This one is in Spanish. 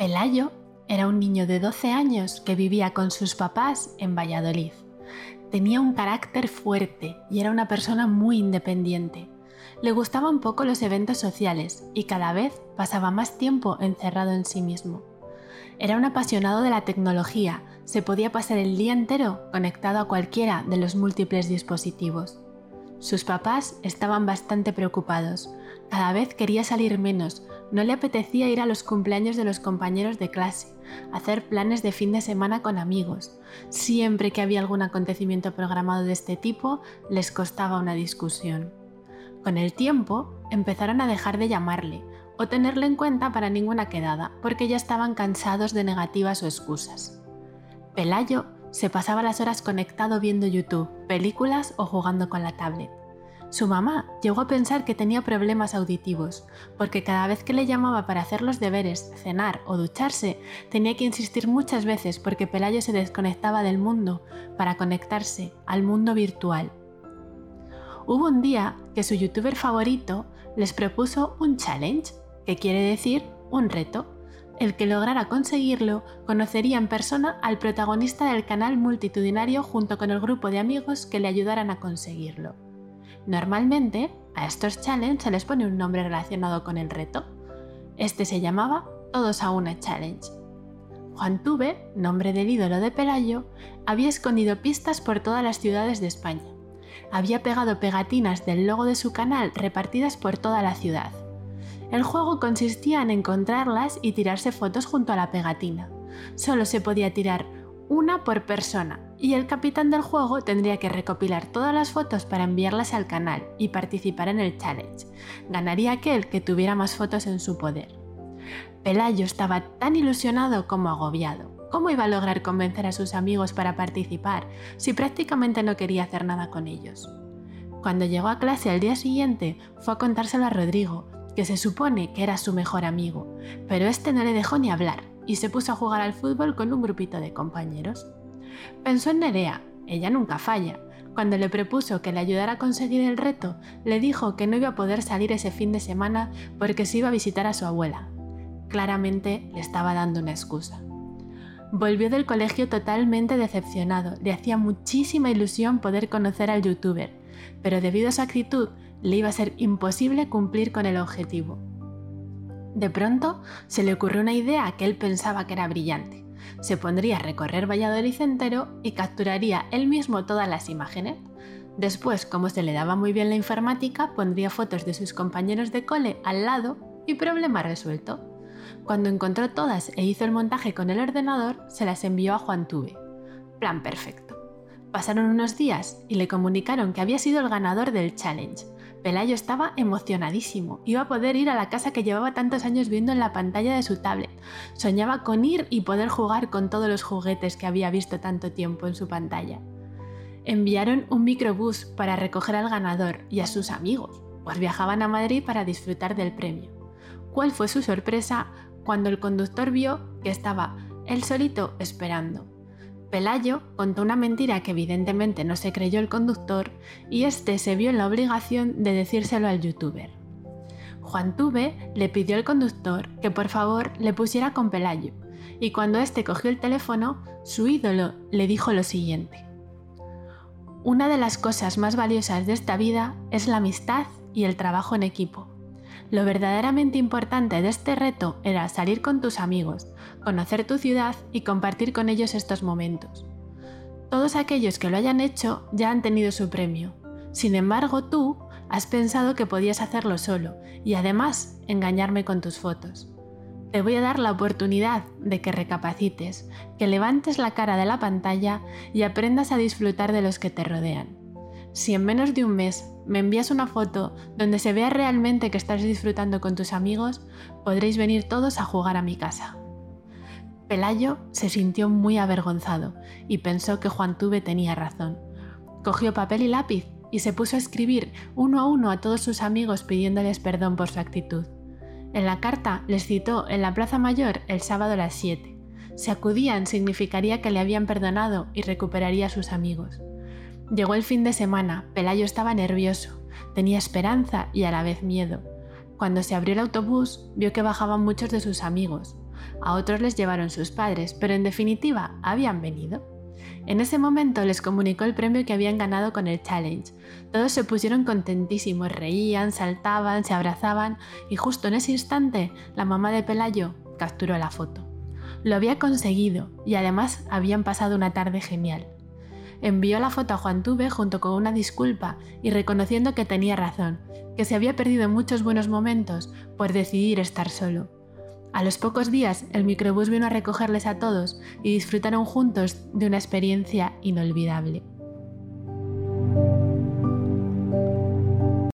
Pelayo era un niño de 12 años que vivía con sus papás en Valladolid. Tenía un carácter fuerte y era una persona muy independiente. Le gustaban poco los eventos sociales y cada vez pasaba más tiempo encerrado en sí mismo. Era un apasionado de la tecnología, se podía pasar el día entero conectado a cualquiera de los múltiples dispositivos. Sus papás estaban bastante preocupados. Cada vez quería salir menos, no le apetecía ir a los cumpleaños de los compañeros de clase, hacer planes de fin de semana con amigos. Siempre que había algún acontecimiento programado de este tipo, les costaba una discusión. Con el tiempo, empezaron a dejar de llamarle o tenerle en cuenta para ninguna quedada, porque ya estaban cansados de negativas o excusas. Pelayo se pasaba las horas conectado viendo YouTube, películas o jugando con la tablet. Su mamá llegó a pensar que tenía problemas auditivos, porque cada vez que le llamaba para hacer los deberes, cenar o ducharse, tenía que insistir muchas veces porque Pelayo se desconectaba del mundo para conectarse al mundo virtual. Hubo un día que su youtuber favorito les propuso un challenge, que quiere decir un reto, el que lograra conseguirlo conocería en persona al protagonista del canal multitudinario junto con el grupo de amigos que le ayudaran a conseguirlo. Normalmente, a estos challenges se les pone un nombre relacionado con el reto. Este se llamaba Todos a una Challenge. Juan Tuve, nombre del ídolo de Pelayo, había escondido pistas por todas las ciudades de España. Había pegado pegatinas del logo de su canal repartidas por toda la ciudad el juego consistía en encontrarlas y tirarse fotos junto a la pegatina. Solo se podía tirar una por persona y el capitán del juego tendría que recopilar todas las fotos para enviarlas al canal y participar en el challenge. Ganaría aquel que tuviera más fotos en su poder. Pelayo estaba tan ilusionado como agobiado. ¿Cómo iba a lograr convencer a sus amigos para participar si prácticamente no quería hacer nada con ellos? Cuando llegó a clase al día siguiente, fue a contárselo a Rodrigo, que se supone que era su mejor amigo, pero este no le dejó ni hablar y se puso a jugar al fútbol con un grupito de compañeros. Pensó en Nerea, ella nunca falla. Cuando le propuso que le ayudara a conseguir el reto, le dijo que no iba a poder salir ese fin de semana porque se iba a visitar a su abuela. Claramente le estaba dando una excusa. Volvió del colegio totalmente decepcionado, le hacía muchísima ilusión poder conocer al youtuber, pero debido a su actitud le iba a ser imposible cumplir con el objetivo. De pronto se le ocurrió una idea que él pensaba que era brillante. Se pondría a recorrer Valladolid entero y capturaría él mismo todas las imágenes. Después, como se le daba muy bien la informática, pondría fotos de sus compañeros de cole al lado y problema resuelto. Cuando encontró todas e hizo el montaje con el ordenador, se las envió a Juan Tuve. Plan perfecto. Pasaron unos días y le comunicaron que había sido el ganador del challenge, Pelayo estaba emocionadísimo. Iba a poder ir a la casa que llevaba tantos años viendo en la pantalla de su tablet. Soñaba con ir y poder jugar con todos los juguetes que había visto tanto tiempo en su pantalla. Enviaron un microbús para recoger al ganador y a sus amigos, pues viajaban a Madrid para disfrutar del premio. ¿Cuál fue su sorpresa cuando el conductor vio que estaba él solito esperando? Pelayo contó una mentira que evidentemente no se creyó el conductor y este se vio en la obligación de decírselo al youtuber. Juan Tuve le pidió al conductor que por favor le pusiera con Pelayo y cuando este cogió el teléfono, su ídolo le dijo lo siguiente. Una de las cosas más valiosas de esta vida es la amistad y el trabajo en equipo. Lo verdaderamente importante de este reto era salir con tus amigos, conocer tu ciudad y compartir con ellos estos momentos. Todos aquellos que lo hayan hecho ya han tenido su premio. Sin embargo, tú has pensado que podías hacerlo solo y además engañarme con tus fotos. Te voy a dar la oportunidad de que recapacites, que levantes la cara de la pantalla y aprendas a disfrutar de los que te rodean. Si en menos de un mes me envías una foto donde se vea realmente que estás disfrutando con tus amigos, podréis venir todos a jugar a mi casa. Pelayo se sintió muy avergonzado y pensó que Juan Tuve tenía razón. Cogió papel y lápiz y se puso a escribir uno a uno a todos sus amigos pidiéndoles perdón por su actitud. En la carta les citó en la Plaza Mayor el sábado a las 7. Si acudían significaría que le habían perdonado y recuperaría a sus amigos. Llegó el fin de semana, Pelayo estaba nervioso, tenía esperanza y a la vez miedo. Cuando se abrió el autobús, vio que bajaban muchos de sus amigos. a otros les llevaron sus padres, pero en definitiva habían venido. En ese momento les comunicó el premio que habían ganado con el challenge. Todos se pusieron contentísimos, reían, saltaban, se abrazaban y justo en ese instante la mamá de Pelayo capturó la foto. Lo había conseguido y además habían pasado una tarde genial. Envió la foto a Juan Tuve junto con una disculpa y reconociendo que tenía razón, que se había perdido muchos buenos momentos por decidir estar solo. A los pocos días, el microbús vino a recogerles a todos y disfrutaron juntos de una experiencia inolvidable.